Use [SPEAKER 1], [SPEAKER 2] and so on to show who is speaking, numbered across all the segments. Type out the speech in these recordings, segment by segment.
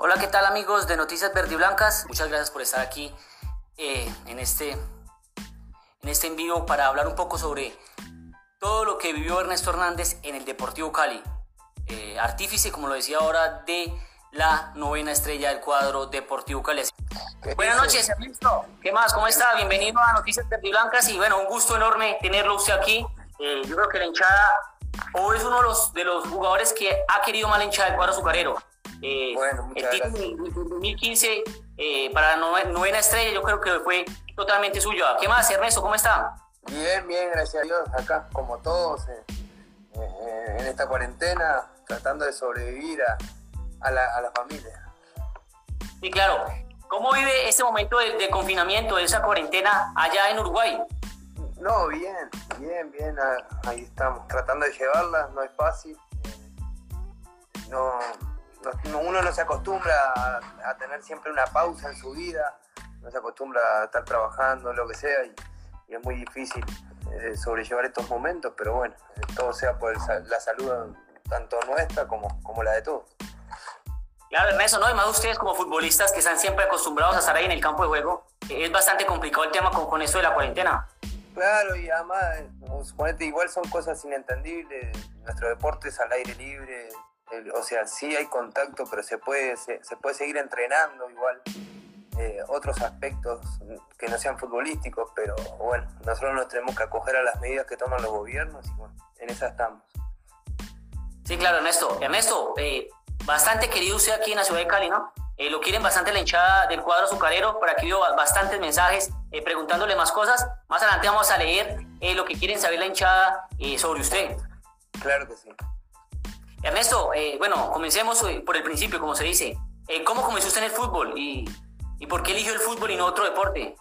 [SPEAKER 1] Hola, ¿qué tal amigos de Noticias Verde y Blancas? Muchas gracias por estar aquí eh, en, este, en este en vivo para hablar un poco sobre todo lo que vivió Ernesto Hernández en el Deportivo Cali. Eh, artífice, como lo decía ahora, de la novena estrella del cuadro Deportivo Cali. Buenas noches, Ernesto. ¿Qué más? ¿Cómo está? Bienvenido a Noticias Verde y Blancas y bueno, un gusto enorme tenerlo usted aquí. Eh, yo creo que la hinchada o es uno de los, de los jugadores que ha querido la hinchada del cuadro azucarero. Eh, bueno, el título de 2015 eh, para la novena estrella yo creo que fue totalmente suyo. ¿Qué más, Ernesto? ¿Cómo está?
[SPEAKER 2] Bien, bien, gracias a Dios. Acá, como todos, eh, en esta cuarentena, tratando de sobrevivir a, a, la, a, la, familia.
[SPEAKER 1] Sí, claro. ¿Cómo vive este momento de, de confinamiento, de esa cuarentena allá en Uruguay?
[SPEAKER 2] No, bien, bien, bien, ahí estamos, tratando de llevarla, no es fácil. No, uno no se acostumbra a, tener siempre una pausa en su vida, no se acostumbra a estar trabajando, lo que sea, y, es muy difícil eh, sobrellevar estos momentos, pero bueno, todo sea por la salud tanto nuestra como, como la de todos.
[SPEAKER 1] Claro, Ernesto, ¿no? Y más ustedes como futbolistas que están siempre acostumbrados a estar ahí en el campo de juego, es bastante complicado el tema con, con esto de la cuarentena.
[SPEAKER 2] Claro, y además, suponete, igual son cosas inentendibles. Nuestro deporte es al aire libre, o sea, sí hay contacto, pero se puede, se, puede seguir entrenando igual. Eh, otros aspectos que no sean futbolísticos, pero bueno, nosotros nos tenemos que acoger a las medidas que toman los gobiernos y bueno, en esa estamos.
[SPEAKER 1] Sí, claro, Ernesto. Ernesto, eh, bastante querido usted aquí en la ciudad de Cali, ¿no? Eh, lo quieren bastante la hinchada del cuadro azucarero, por aquí veo bastantes mensajes preguntándole más cosas. Más adelante vamos a leer lo que quieren saber la hinchada sobre usted.
[SPEAKER 2] Claro que sí.
[SPEAKER 1] Ernesto, eh, bueno, comencemos eh, por el principio, como se dice. Eh, ¿Cómo comenzó usted en el fútbol y, y, por qué eligió el fútbol y no otro deporte?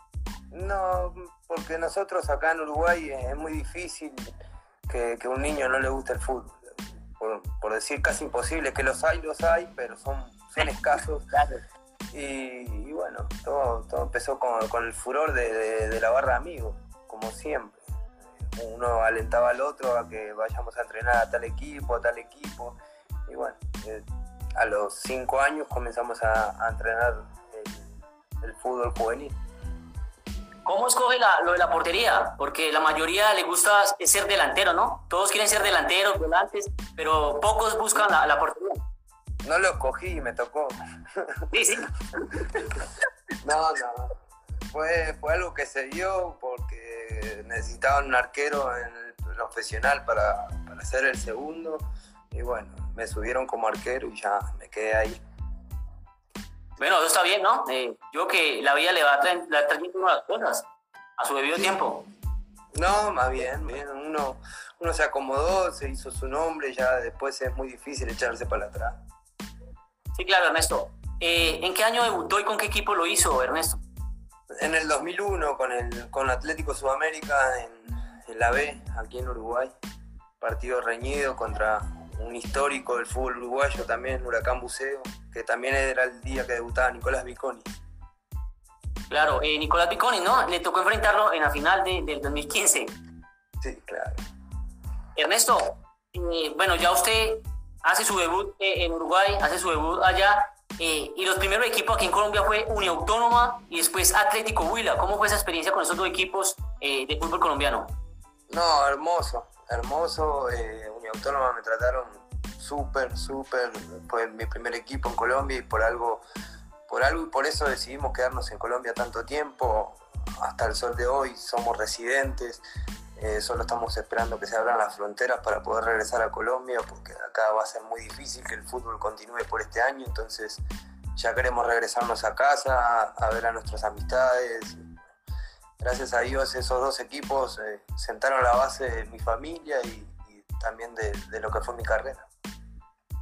[SPEAKER 2] No, porque nosotros acá en Uruguay es muy difícil que, que un niño no le guste el fútbol. Por, por, decir casi imposible, que los hay, los hay, pero son, son escasos. y, y, bueno, todo, todo empezó con, con el furor de, de, de la barra de amigos, como siempre uno alentaba al otro a que vayamos a entrenar a tal equipo, a tal equipo. Y bueno, eh, a los cinco años comenzamos a, entrenar el, fútbol juvenil.
[SPEAKER 1] ¿Cómo escoge lo de la portería? Porque la mayoría le gusta ser delantero, ¿no? Todos quieren ser delanteros, volantes, pero pocos buscan la, la portería.
[SPEAKER 2] No lo escogí, me tocó.
[SPEAKER 1] Sí, sí.
[SPEAKER 2] no, no. Fue, fue algo que se dio necesitaban un arquero en el profesional para, para ser el segundo. Y bueno, me subieron como arquero y ya me quedé ahí.
[SPEAKER 1] Bueno, eso está bien, ¿no? Eh, yo que la vida le va a traer, las cosas a su debido tiempo.
[SPEAKER 2] No, más bien, bien. Uno, uno se acomodó, se hizo su nombre, ya después es muy difícil echarse para atrás.
[SPEAKER 1] Sí, claro, Ernesto. Eh, ¿En qué año debutó y con qué equipo lo hizo, Ernesto?
[SPEAKER 2] En el 2001 con el con Atlético Sudamérica en, la B, aquí en Uruguay. Partido reñido contra un histórico del fútbol uruguayo también, Huracán Buceo, que también era el día que debutaba Nicolás Viconi.
[SPEAKER 1] Claro, eh, Nicolás Viconi, ¿no? Le tocó enfrentarlo en la final del 2015.
[SPEAKER 2] Sí, claro.
[SPEAKER 1] Ernesto, eh, bueno, ya usted hace su debut eh, en Uruguay, hace su debut allá. Eh, y los primeros equipos aquí en Colombia fue Uniautónoma y después Atlético Huila. ¿Cómo fue esa experiencia con esos dos equipos eh, de fútbol colombiano?
[SPEAKER 2] No, hermoso, hermoso. Eh, Uniautónoma me trataron súper, súper. Fue mi primer equipo en Colombia y por algo, por algo y por eso decidimos quedarnos en Colombia tanto tiempo. Hasta el sol de hoy somos residentes. Eh, solo estamos esperando que se abran las fronteras para poder regresar a Colombia, porque acá va a ser muy difícil que el fútbol continúe por este año, entonces ya queremos regresarnos a casa, a ver a nuestras amistades. Gracias a Dios esos dos equipos eh, sentaron la base de mi familia y, también de, lo que fue mi carrera.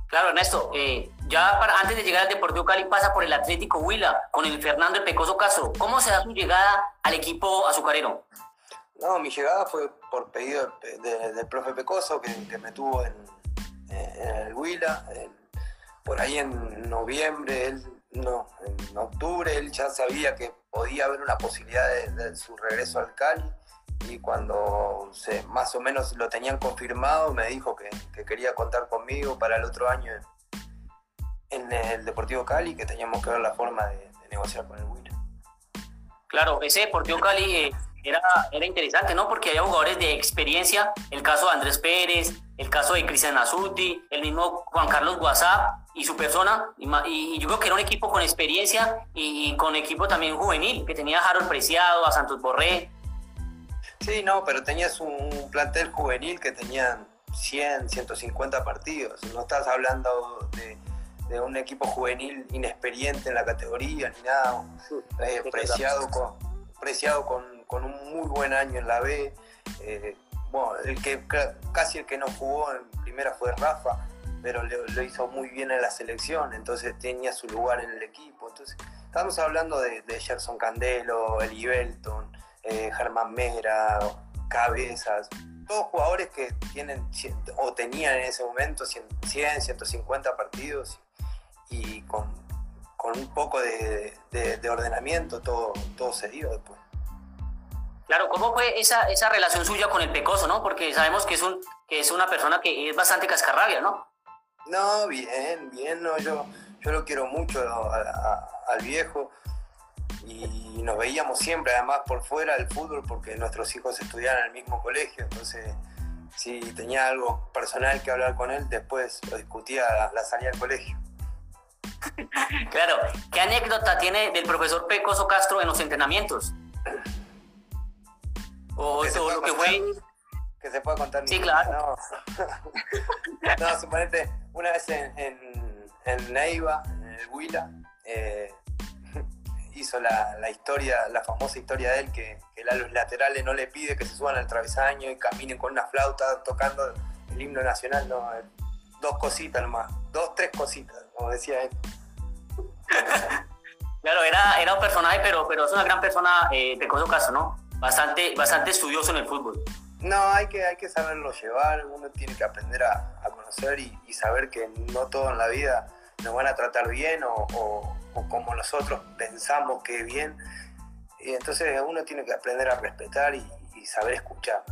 [SPEAKER 1] Claro, Ernesto, eh, ya para, antes de llegar al Deportivo Cali pasa por el Atlético Huila con el Fernando Pecoso Castro. ¿Cómo se da su llegada al equipo azucarero?
[SPEAKER 2] No, mi llegada fue por pedido del profe Pecoso, que, me tuvo en, el Huila. por ahí en noviembre, él, no, en octubre, él ya sabía que podía haber una posibilidad de, su regreso al Cali. Y cuando más o menos lo tenían confirmado, me dijo que, quería contar conmigo para el otro año en el Deportivo Cali que teníamos que ver la forma de, negociar con el Huila.
[SPEAKER 1] Claro, ese Deportivo Cali eh, era, era interesante, ¿no? Porque había jugadores de experiencia, el caso de Andrés Pérez, el caso de Cristian Azuti, el mismo Juan Carlos Guasá y su persona, y, yo creo que era un equipo con experiencia y, con equipo también juvenil, que tenía a Harold Preciado, a Santos Borré.
[SPEAKER 2] Sí, no, pero tenías un plantel juvenil que tenían 100, 150 partidos, no estás hablando de, un equipo juvenil inexperiente en la categoría ni nada, eh, preciado, con, preciado con con un muy buen año en la B. Eh, bueno, el que casi el que no jugó en primera fue Rafa, pero lo hizo muy bien en la selección, entonces tenía su lugar en el equipo. Entonces, estamos hablando de, de Gerson Candelo, Eli Belton, eh, Germán Mera, Cabezas, todos jugadores que tienen o tenían en ese momento 100, 150 partidos y, con, un poco de, ordenamiento todo, todo se dio después.
[SPEAKER 1] Claro, ¿cómo fue esa, esa relación suya con el Pecoso, no? Porque sabemos que es, un, que es una persona que es bastante cascarrabia, ¿no?
[SPEAKER 2] No, bien, bien, no, yo, yo lo quiero mucho al viejo y nos veíamos siempre, además por fuera del fútbol, porque nuestros hijos estudiaban en el mismo colegio, entonces si tenía algo personal que hablar con él, después lo discutía a la salida del colegio.
[SPEAKER 1] claro, ¿qué anécdota tiene del profesor Pecoso Castro en los entrenamientos? O, que lo que fue.
[SPEAKER 2] Que se pueda contar.
[SPEAKER 1] Sí, claro.
[SPEAKER 2] No, no suponete, una vez en, en, en Neiva, en el Huila, eh, hizo la, la, historia, la famosa historia de él, que, que a los laterales no le pide que se suban al travesaño y caminen con una flauta tocando el himno nacional, no, eh, dos cositas nomás, dos, tres cositas, como decía él.
[SPEAKER 1] Claro, era, era un personaje, pero, pero es una gran persona, eh, Pecoso Caso, ¿no? Bastante, bastante estudioso en el fútbol.
[SPEAKER 2] No, hay que, hay que saberlo llevar, uno tiene que aprender a, conocer y, saber que no todo en la vida nos van a tratar bien o, como nosotros pensamos que bien. Y entonces uno tiene que aprender a respetar y, saber escuchar.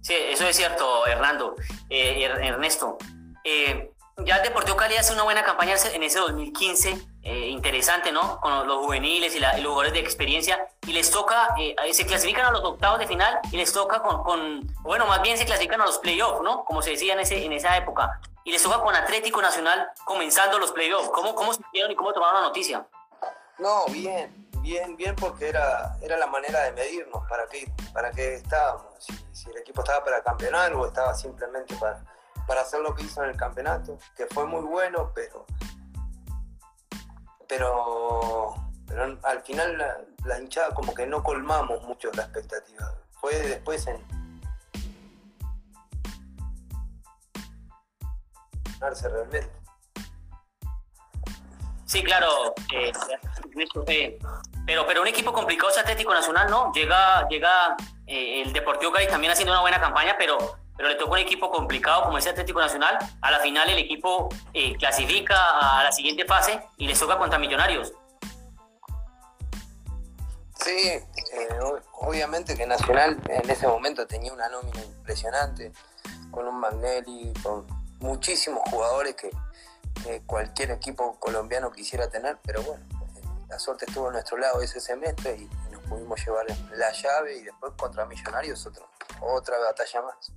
[SPEAKER 1] Sí, eso es cierto, Hernando. Eh, Ernesto, eh, ya el Deportivo Cali hace una buena campaña en ese 2015, eh, interesante, ¿no? Con los juveniles y, los jugadores de experiencia, y les toca, eh, se clasifican a los octavos de final y les toca con, bueno, más bien se clasifican a los playoffs, ¿no? Como se decía en, ese, en esa época, y les toca con Atlético Nacional comenzando los playoffs. ¿Cómo, cómo se y cómo tomaron la noticia?
[SPEAKER 2] No, bien, bien, bien, porque era, era la manera de medirnos, para qué, para qué estábamos, si el equipo estaba para campeonar o estaba simplemente para para hacer lo que hizo en el campeonato, que fue muy bueno, pero, pero, pero al final la, hinchada como que no colmamos mucho la expectativa. Fue después en... realmente.
[SPEAKER 1] Sí, claro. Eh, eh, pero, pero un equipo complicado es Atlético Nacional, ¿no? Llega, llega eh, el Deportivo Cali también haciendo una buena campaña, pero pero le tocó un equipo complicado como ese Atlético Nacional. A la final el equipo eh, clasifica a la siguiente fase y les toca contra Millonarios.
[SPEAKER 2] Sí, eh, obviamente que Nacional en ese momento tenía una nómina impresionante, con un Magnelli, con muchísimos jugadores que, cualquier equipo colombiano quisiera tener, pero bueno, la suerte estuvo a nuestro lado ese semestre y, nos pudimos llevar la llave y después contra Millonarios otro, otra batalla más.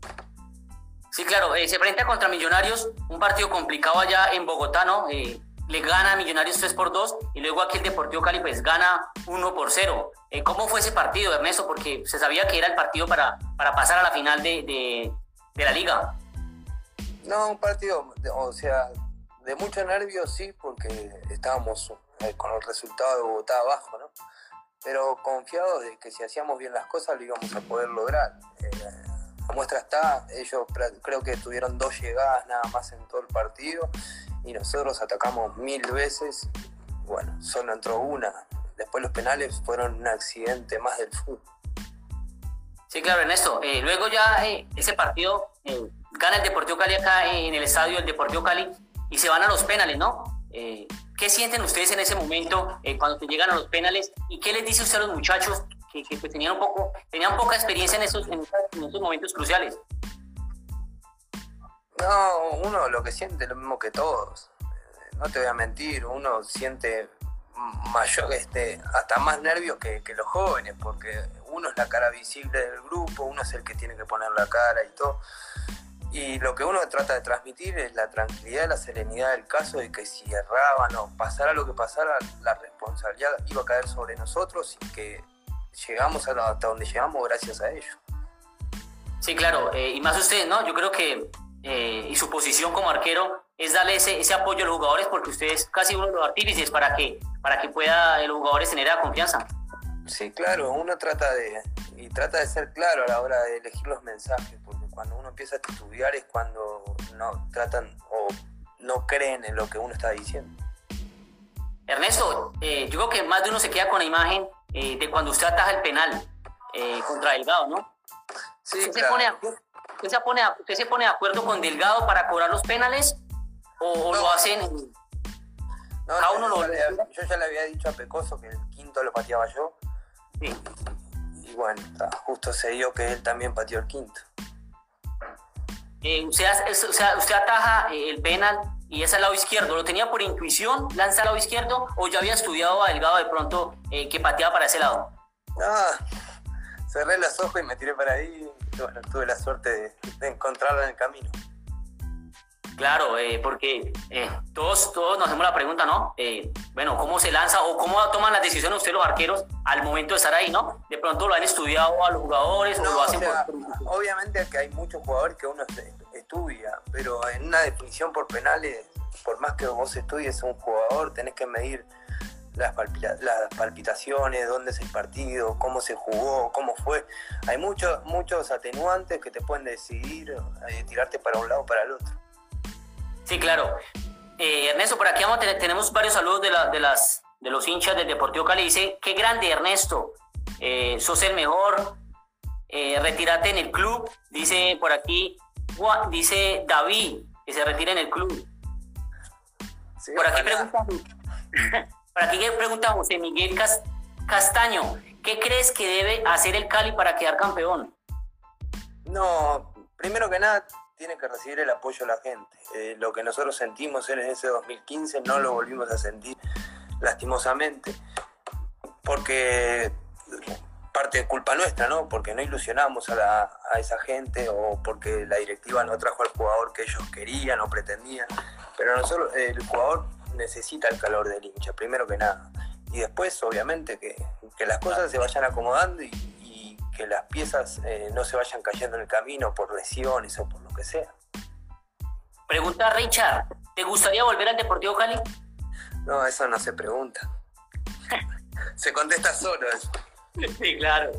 [SPEAKER 1] Sí, claro, eh, se presenta contra Millonarios, un partido complicado allá en Bogotá, ¿no? Eh, le gana a Millonarios 3 por 2 y luego aquí el Deportivo Cali pues gana 1 por 0. Eh, ¿Cómo fue ese partido, Ernesto? Porque se sabía que era el partido para, para pasar a la final de, de, la liga.
[SPEAKER 2] No, un partido, o sea, de mucho nervio sí, porque estábamos con el resultado de Bogotá abajo, ¿no? Pero confiados de que si hacíamos bien las cosas lo íbamos a poder lograr. Muestra está, ellos creo que tuvieron dos llegadas nada más en todo el partido y nosotros atacamos mil veces. Bueno, solo entró una. Después los penales fueron un accidente más del fútbol.
[SPEAKER 1] Sí, claro, Ernesto. Eh, luego ya eh, ese partido eh, gana el Deportivo Cali acá en el estadio del Deportivo Cali y se van a los penales, ¿no? ¿Qué sienten ustedes en ese momento cuando llegan a los penales? ¿Y qué les dice usted a los muchachos que, pues, tenían, un poco, tenían poca experiencia en esos, en esos momentos cruciales.
[SPEAKER 2] No, uno lo que siente lo mismo que todos. no te voy a mentir, uno siente mayor, este, hasta más nervios que, que, los jóvenes, porque uno es la cara visible del grupo, uno es el que tiene que poner la cara y todo. Y lo que uno trata de transmitir es la tranquilidad, la serenidad del caso de que si erraban o pasara lo que pasara, la responsabilidad iba a caer sobre nosotros y que llegamos hasta donde llegamos gracias a ellos.
[SPEAKER 1] Sí, claro, eh, y más usted, ¿no? Yo creo que, eh, y su posición como arquero es darle ese, ese apoyo a los jugadores porque usted es casi uno de los artífices para que, para que pueda los jugadores tener la confianza.
[SPEAKER 2] Sí, claro, uno trata de, y trata de ser claro a la hora de elegir los mensajes, porque cuando uno empieza a estudiar es cuando no tratan o no creen en lo que uno está diciendo.
[SPEAKER 1] Ernesto, eh, yo creo que más de uno se queda con la imagen eh, de cuando usted ataja el penal eh, contra Delgado, ¿no?
[SPEAKER 2] Sí,
[SPEAKER 1] ¿Usted,
[SPEAKER 2] claro.
[SPEAKER 1] se pone, usted, se pone, ¿Usted se pone de acuerdo con Delgado para cobrar los penales o
[SPEAKER 2] No.
[SPEAKER 1] lo hacen?
[SPEAKER 2] No, yo,
[SPEAKER 1] uno lo-
[SPEAKER 2] ya yo ya le había dicho a Pecoso que el quinto lo pateaba yo,
[SPEAKER 1] Sí.
[SPEAKER 2] y bueno, justo se dio que él también pateó el quinto.
[SPEAKER 1] Eh, usted, o sea, usted ataja eh, el penal y es al lado izquierdo. ¿Lo tenía por intuición, lanza al lado izquierdo o ya había estudiado a Delgado de pronto eh, que pateaba para ese lado?
[SPEAKER 2] No, cerré los ojos y me tiré para ahí, y bueno, tuve la suerte de, de encontrarlo en el camino.
[SPEAKER 1] Claro, eh, porque eh, todos, todos nos hacemos la pregunta, ¿no? Eh, bueno, ¿cómo se lanza o cómo toman las decisiones ustedes los arqueros al momento de estar ahí, ¿no? De pronto lo han estudiado a los jugadores o lo
[SPEAKER 2] o
[SPEAKER 1] hacen
[SPEAKER 2] sea,
[SPEAKER 1] por...
[SPEAKER 2] obviamente que hay muchos jugadores que uno estudia, pero en una definición por penales, por más que vos estudies un jugador, tenés que medir las, palpita- las palpitaciones, dónde es el partido, cómo se jugó, cómo fue. Hay muchos muchos atenuantes que te pueden decidir eh, tirarte para un lado o para el otro.
[SPEAKER 1] Sí, claro. Eh, Ernesto, por aquí tenemos varios saludos de, la- de, las, de los hinchas del Deportivo Cali. Dice, qué grande Ernesto, eh, sos el mejor, retírate en el club. Dice por aquí, dice David, que se retire en el club.
[SPEAKER 2] Sí,
[SPEAKER 1] Por aquí pregunta, por aquí pregunta José Miguel Cas- Castaño, ¿qué crees que debe hacer el Cali para quedar campeón?
[SPEAKER 2] No, primero que nada, tiene que recibir el apoyo de la gente. Eh, lo que nosotros sentimos en ese 2015 no lo volvimos a sentir, lastimosamente, porque parte de culpa nuestra, ¿no? Porque no ilusionamos a, la- a esa gente o porque la directiva no trajo al jugador que ellos querían o pretendían. Pero nosotros, el jugador necesita el calor del hincha, primero que nada. Y después, obviamente, que, que las cosas se vayan acomodando y, y que las piezas eh, no se vayan cayendo en el camino por lesiones o por lo que sea.
[SPEAKER 1] Pregunta Richard, ¿te gustaría volver al Deportivo Cali?
[SPEAKER 2] No, eso no se pregunta. se contesta solo eso.
[SPEAKER 1] Sí, claro.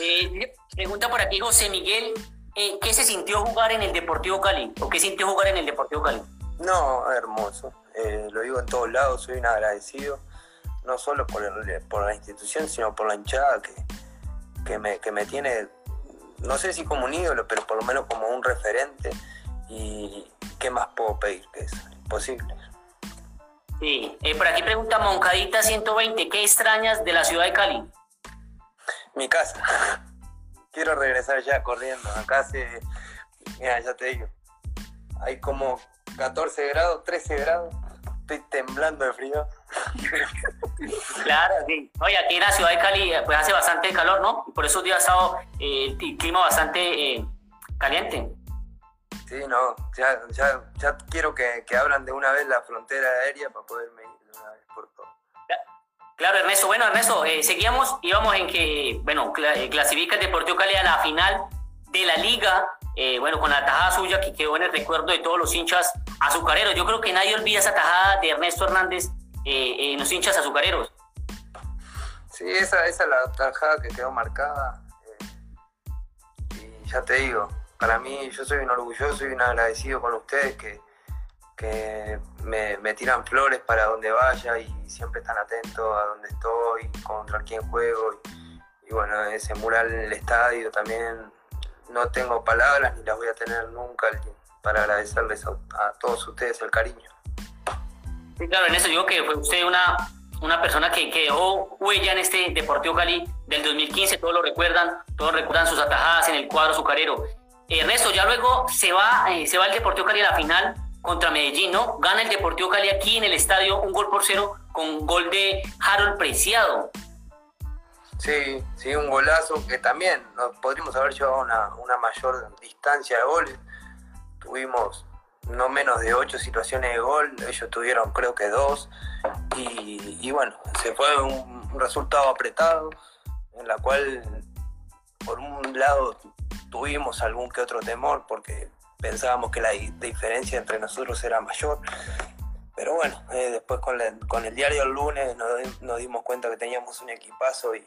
[SPEAKER 1] Eh, pregunta por aquí José Miguel, eh, ¿qué se sintió jugar en el Deportivo Cali? ¿O qué sintió jugar en el Deportivo Cali?
[SPEAKER 2] No, hermoso. Eh, lo digo en todos lados, soy un agradecido, no solo por, el- por la institución, sino por la hinchada que, que, me, que me tiene, no sé si como un ídolo, pero por lo menos como un referente. Y qué más puedo pedir que eso, imposible.
[SPEAKER 1] Sí. Eh, por aquí pregunta Moncadita 120, ¿qué extrañas de la ciudad de Cali?
[SPEAKER 2] Mi casa. Quiero regresar ya corriendo. Acá hace, mira, ya te digo, hay como 14 grados, 13 grados. Estoy temblando de frío.
[SPEAKER 1] Claro, sí. Oye, aquí en la ciudad de Cali eh, pues hace bastante calor, ¿no? Por esos días ha estado eh, el clima bastante eh, caliente.
[SPEAKER 2] Sí, no, ya, ya, ya quiero que, que abran de una vez la frontera aérea para poderme ir de una vez por todo.
[SPEAKER 1] Claro, Ernesto. Bueno, Ernesto, eh, seguíamos, íbamos en que, bueno, cla- eh, clasifica el Deportivo Cali a la final de la liga, eh, bueno, con la tajada suya que quedó en el recuerdo de todos los hinchas azucareros. Yo creo que nadie olvida esa tajada de Ernesto Hernández en los hinchas azucareros.
[SPEAKER 2] Sí, esa, es la tajada que quedó marcada. y ya te digo, para mí yo soy un orgulloso y un agradecido con ustedes que, que me, me tiran flores para donde vaya y siempre están atentos a donde estoy, contra quién juego. Y, y bueno, ese mural en el estadio también no tengo palabras ni las voy a tener nunca para agradecerles a, a todos ustedes el cariño.
[SPEAKER 1] Sí, claro, Ernesto, digo que fue usted una, una persona que, que dejó huella en este Deportivo Cali del 2015, todos lo recuerdan, todos recuerdan sus atajadas en el cuadro azucarero. Ernesto, ya luego se va, eh, se va el Deportivo Cali a la final contra Medellín, ¿no? Gana el Deportivo Cali aquí en el estadio un gol por cero con gol de Harold Preciado.
[SPEAKER 2] Sí, sí, un golazo que también nos podríamos haber llevado una, una mayor distancia de goles. Tuvimos no menos de ocho situaciones de gol, ellos tuvieron creo que dos. Y, bueno, se fue un, resultado apretado, en la cual por un lado tuvimos algún que otro temor porque pensábamos que la diferencia entre nosotros era mayor. Pero bueno, eh, después con, con, el diario el lunes nos, dimos cuenta que teníamos un equipazo y,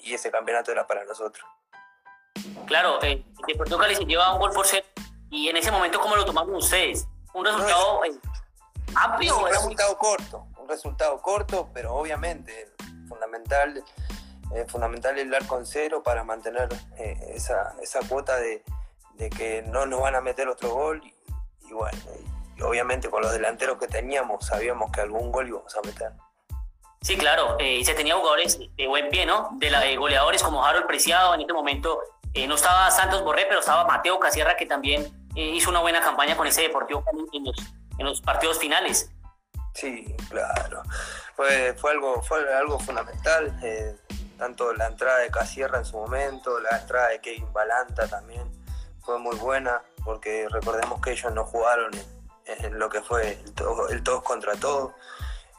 [SPEAKER 2] y ese campeonato era para nosotros.
[SPEAKER 1] Claro, eh, de Portugal se lleva un gol por ser y en ese momento, ¿cómo lo tomaron ustedes? ¿Un resultado eh, amplio?
[SPEAKER 2] Un resultado corto, un resultado corto, pero obviamente fundamental, eh, fundamental el dar con cero para mantener esa, esa cuota de, de, que no nos van a meter otro gol. Y, bueno, y obviamente con los delanteros que teníamos sabíamos que algún gol íbamos a meter.
[SPEAKER 1] Sí, claro, eh, y se tenía jugadores de buen pie, ¿no? De, la, de goleadores como Harold Preciado, en este momento eh, no estaba Santos Borré, pero estaba Mateo Casierra, que también eh, hizo una buena campaña con ese Deportivo en los, en los partidos finales.
[SPEAKER 2] Sí, claro. Fue, fue, algo, fue algo fundamental, tanto la entrada de Casierra en su momento, la entrada de Kevin Balanta también fue muy buena, porque recordemos que ellos no jugaron en, lo que fue el, el todos contra todos.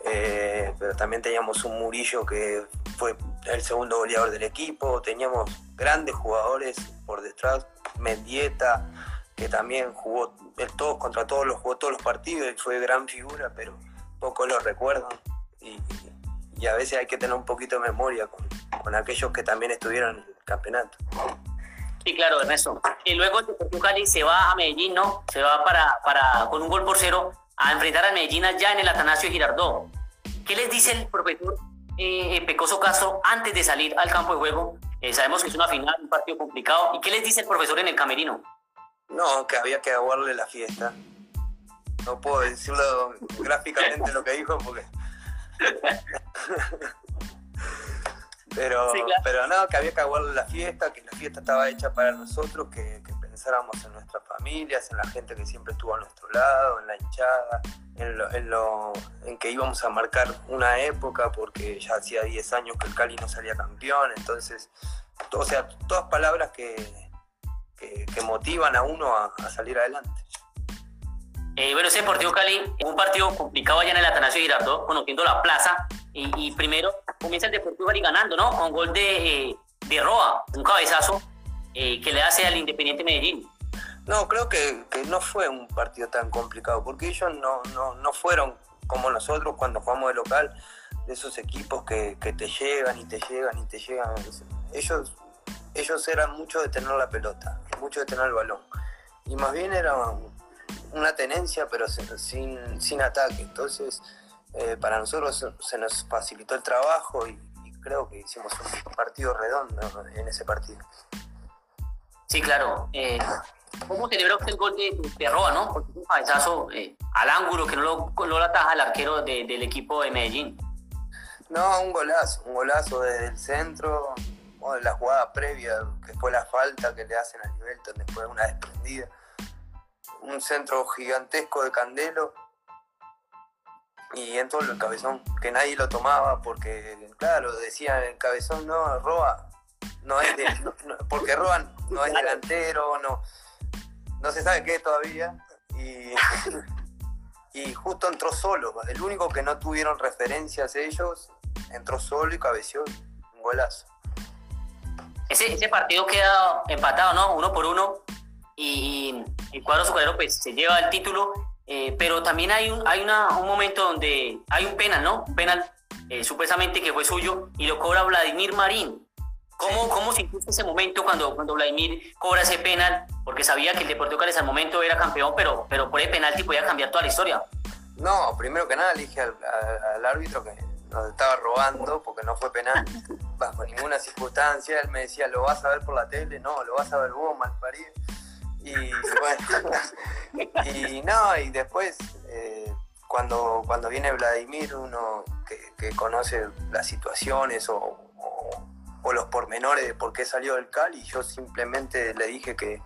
[SPEAKER 2] Eh, pero también teníamos un Murillo que fue el segundo goleador del equipo, teníamos grandes jugadores por detrás, Mendieta, que también jugó todos contra todos los, jugó todos los partidos y fue gran figura, pero pocos lo recuerdan. Y, a veces hay que tener un poquito de memoria con, con, aquellos que también estuvieron en el campeonato.
[SPEAKER 1] Sí, claro, Ernesto. Y luego el Deportivo Cali se va a Medellín, ¿no? Se va para, para, con un gol por cero a enfrentar a Medellín ya en el Atanasio Girardot. ¿Qué les dice el profesor eh, Pecoso Castro antes de salir al campo de juego? Eh, sabemos que es una final, un partido complicado. ¿Y qué les dice el profesor en el camerino?
[SPEAKER 2] No, que había que aguarle la fiesta. No puedo decirlo gráficamente lo que dijo porque... pero, pero no, que había que aguarle la fiesta, que la fiesta estaba hecha para nosotros, que, que pensáramos en nuestras familias, en la gente que siempre estuvo a nuestro lado, en la hinchada, en, lo, en, que íbamos a marcar una época, porque ya hacía 10 años que el Cali no salía campeón, entonces, o sea, todas palabras que, que, motivan a uno a, salir adelante.
[SPEAKER 1] Eh, bueno, ese Deportivo Cali un partido complicado allá en el Atanasio Girardot, conociendo la plaza, y, primero comienza el Deportivo Cali ganando, ¿no? Con gol de, de Roa, un cabezazo eh, que le hace al Independiente Medellín.
[SPEAKER 2] No, creo que, no fue un partido tan complicado, porque ellos no, no, fueron como nosotros cuando jugamos de local, de esos equipos que, te llegan y te llegan y te llegan. Ellos, ellos eran mucho de tener la pelota, mucho de tener el balón. Y más bien era una tenencia, pero sin, sin ataque. Entonces, eh, para nosotros se nos facilitó el trabajo y creo que hicimos un partido redondo en ese partido.
[SPEAKER 1] Sí, claro. Eh, ¿Cómo celebró usted el gol de, de Roa, no? Porque un cabezazo eh, al ángulo que no lo, no lo ataja el arquero del equipo de Medellín.
[SPEAKER 2] No, un golazo, un golazo desde el centro, o de la jugada previa, que fue la falta que le hacen a Nivelton después de una desprendida. Un centro gigantesco de Candelo y en todo el cabezón, que nadie lo tomaba porque, claro, decían el cabezón, no, Roa, no es de, porque Roan no es delantero, no, no se sabe qué todavía. Y, y justo entró solo. El único que no tuvieron referencias ellos, entró solo y cabeció un golazo.
[SPEAKER 1] Ese, ese partido queda empatado, ¿no? Uno por uno. Y, el cuadro azucarero pues se lleva el título. Eh, pero también hay un, hay una, un momento donde hay un penal, ¿no? Un penal eh, supuestamente que fue suyo y lo cobra Vladimir Marín. ¿Cómo, cómo sentiste ese momento cuando, cuando Vladimir cobra ese penal? Porque sabía que el Deportivo Cali al momento era campeón, pero, pero por el penalti podía cambiar toda la historia.
[SPEAKER 2] No, primero que nada le dije al, árbitro que nos estaba robando porque no fue penal bajo ninguna circunstancia. Él me decía, ¿lo vas a ver por la tele? No, lo vas a ver vos, malparido. Y bueno, y no, y después, eh, cuando, cuando viene Vladimir, uno que, que conoce las situaciones o, o los pormenores de por qué salió del Cali. Yo simplemente le dije que,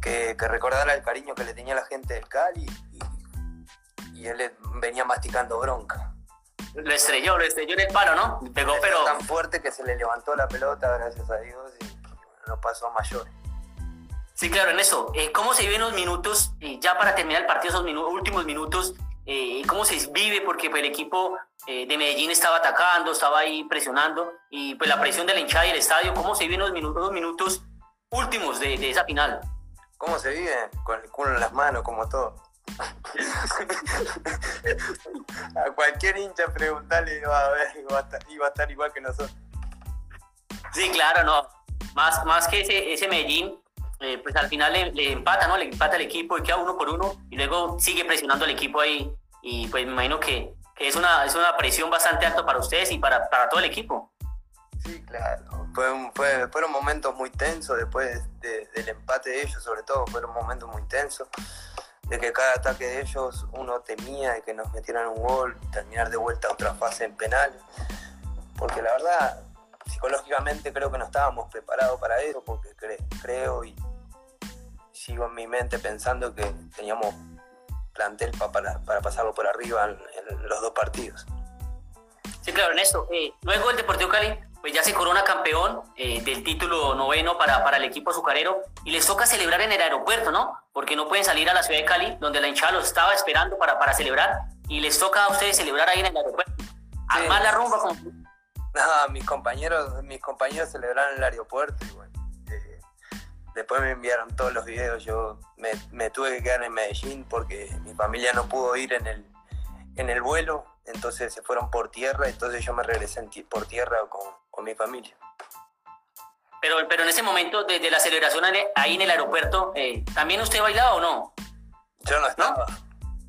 [SPEAKER 2] que, recordara el cariño que le tenía la gente del Cali y y él venía masticando bronca.
[SPEAKER 1] Lo estrelló, lo estrelló en el palo, ¿no? Pegó, pero...
[SPEAKER 2] Tan fuerte que se le levantó la pelota, gracias a Dios, y no pasó a mayores.
[SPEAKER 1] Sí, claro, en eso. Eh, ¿Cómo se viven los minutos, eh, ya para terminar el partido, esos últimos minutos, eh, cómo se vive? Porque pues, el equipo de Medellín estaba atacando, estaba ahí presionando, y pues la presión de la hinchada y el estadio, ¿cómo se viven los minutos, los minutos últimos de, de, esa final?
[SPEAKER 2] ¿Cómo se vive? Con el culo en las manos, como todo. a cualquier hincha preguntarle iba a, ver, iba, a estar, iba a estar igual que nosotros.
[SPEAKER 1] Sí, claro, no. Más, más que ese, ese Medellín, eh, pues al final le, empata, ¿no? Le empata el equipo y queda uno por uno y luego sigue presionando al equipo ahí y pues me imagino que, que, es, una, es una presión bastante alta para ustedes y para, para todo el equipo.
[SPEAKER 2] Sí, claro. Fue, fue, fueron momentos muy tensos después del empate de ellos, sobre todo, fueron momentos muy tensos de que cada ataque de ellos uno temía de que nos metieran un gol, terminar de vuelta otra fase en penal, porque la verdad, psicológicamente creo que no estábamos preparados para eso, porque creo y sigo en mi mente pensando que teníamos plantel para, para pasarlo por arriba en, los dos partidos.
[SPEAKER 1] Sí, claro, en eso. Eh, luego el Deportivo Cali pues ya se corona campeón eh, del título noveno para, para el equipo azucarero y les toca celebrar en el aeropuerto, ¿no? Porque no pueden salir a la ciudad de Cali, donde la hinchada los estaba esperando para, para celebrar y les toca a ustedes celebrar ahí en el aeropuerto. Armar la rumba como...
[SPEAKER 2] No, mis compañeros, mis compañeros celebraron en el aeropuerto y bueno, después me enviaron todos los videos, yo me, me, tuve que quedar en Medellín porque mi familia no pudo ir en el, en el vuelo, entonces se fueron por tierra, entonces yo me regresé por tierra con, con mi familia.
[SPEAKER 1] Pero, pero en ese momento de, la celebración ahí en el aeropuerto, eh, ¿también usted bailaba o no?
[SPEAKER 2] Yo no estaba.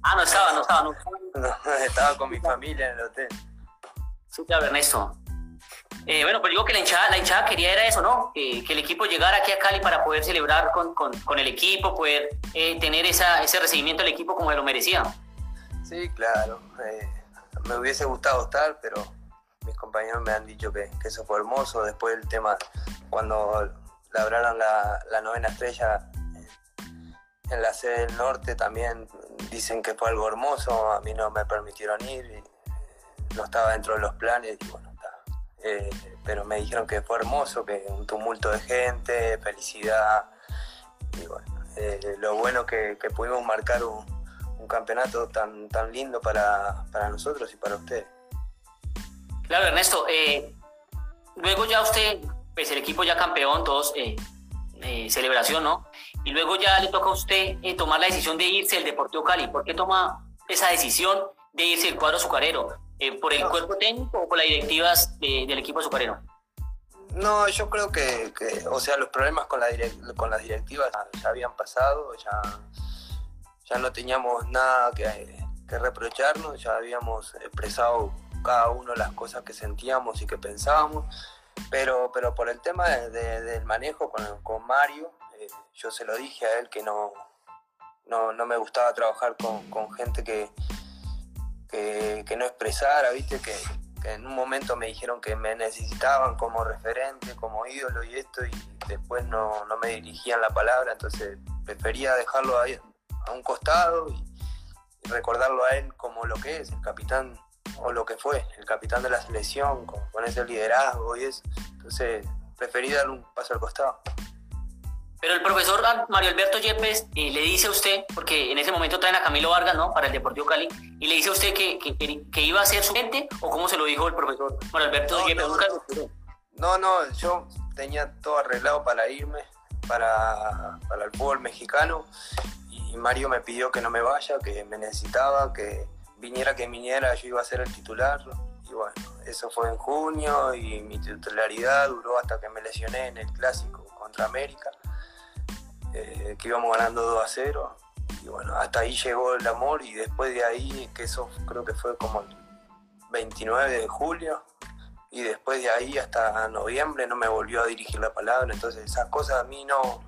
[SPEAKER 1] Ah, no estaba, no estaba. No,
[SPEAKER 2] estaba con mi familia en el hotel.
[SPEAKER 1] Sí, claro, Ernesto. Eh, bueno, pues digo que la hinchada, quería era eso, ¿no? que el equipo llegara aquí a Cali para poder celebrar con, con, el equipo, poder eh, tener esa, ese recibimiento del equipo como lo merecía.
[SPEAKER 2] Sí, claro. me hubiese gustado estar, pero mis compañeros me han dicho que, eso fue hermoso. Después el tema, cuando labraron la, novena estrella en la sede del norte, también dicen que fue algo hermoso. A mí no me permitieron ir, y no estaba dentro de los planes. Eh, pero me dijeron que fue hermoso, que un tumulto de gente, felicidad. Y bueno, eh, lo bueno que, pudimos marcar un, campeonato tan, tan lindo para, para nosotros y para ustedes.
[SPEAKER 1] Claro, Ernesto. Eh, luego ya usted, pues el equipo ya campeón, todos, celebración, ¿no? Y luego ya le toca a usted tomar la decisión de irse del Deportivo Cali. ¿Por qué toma esa decisión de irse del cuadro azucarero? ¿Por el cuerpo técnico o por las directivas del equipo azucarero?
[SPEAKER 2] No, yo creo que, o sea, los problemas con, la con las directivas ya, habían pasado, ya, ya no teníamos nada que, que reprocharnos, ya habíamos expresado cada uno las cosas que sentíamos y que pensábamos, pero, pero por el tema del manejo con, con Mario, eh, yo se lo dije a él que no, no, no me gustaba trabajar con, con gente que, que, no expresara, viste, que, en un momento me dijeron que me necesitaban como referente, como ídolo y esto, y después no, no me dirigían la palabra, entonces prefería dejarlo ahí a un costado y recordarlo a él como lo que es, el capitán o lo que fue, el capitán de la selección, con, ese liderazgo y eso. Entonces, preferí dar un paso al costado.
[SPEAKER 1] Pero el profesor Mario Alberto Yepes eh, le dice a usted, porque en ese momento traen a Camilo Vargas, ¿no? Para el Deportivo Cali, y le dice a usted que, que, iba a ser su gente, o cómo se lo dijo el profesor Mario Alberto no, Yepes.
[SPEAKER 2] No, no, yo tenía todo arreglado para irme para, para el fútbol mexicano, y Mario me pidió que no me vaya, que me necesitaba, que, viniera que viniera, yo iba a ser el titular. Y bueno, eso fue en junio y mi titularidad duró hasta que me lesioné en el clásico contra América, eh, que íbamos ganando 2 a 0. Y bueno, hasta ahí llegó el amor y después de ahí, que eso creo que fue como el 29 de julio, y después de ahí hasta noviembre no me volvió a dirigir la palabra. Entonces esas cosas a mí no,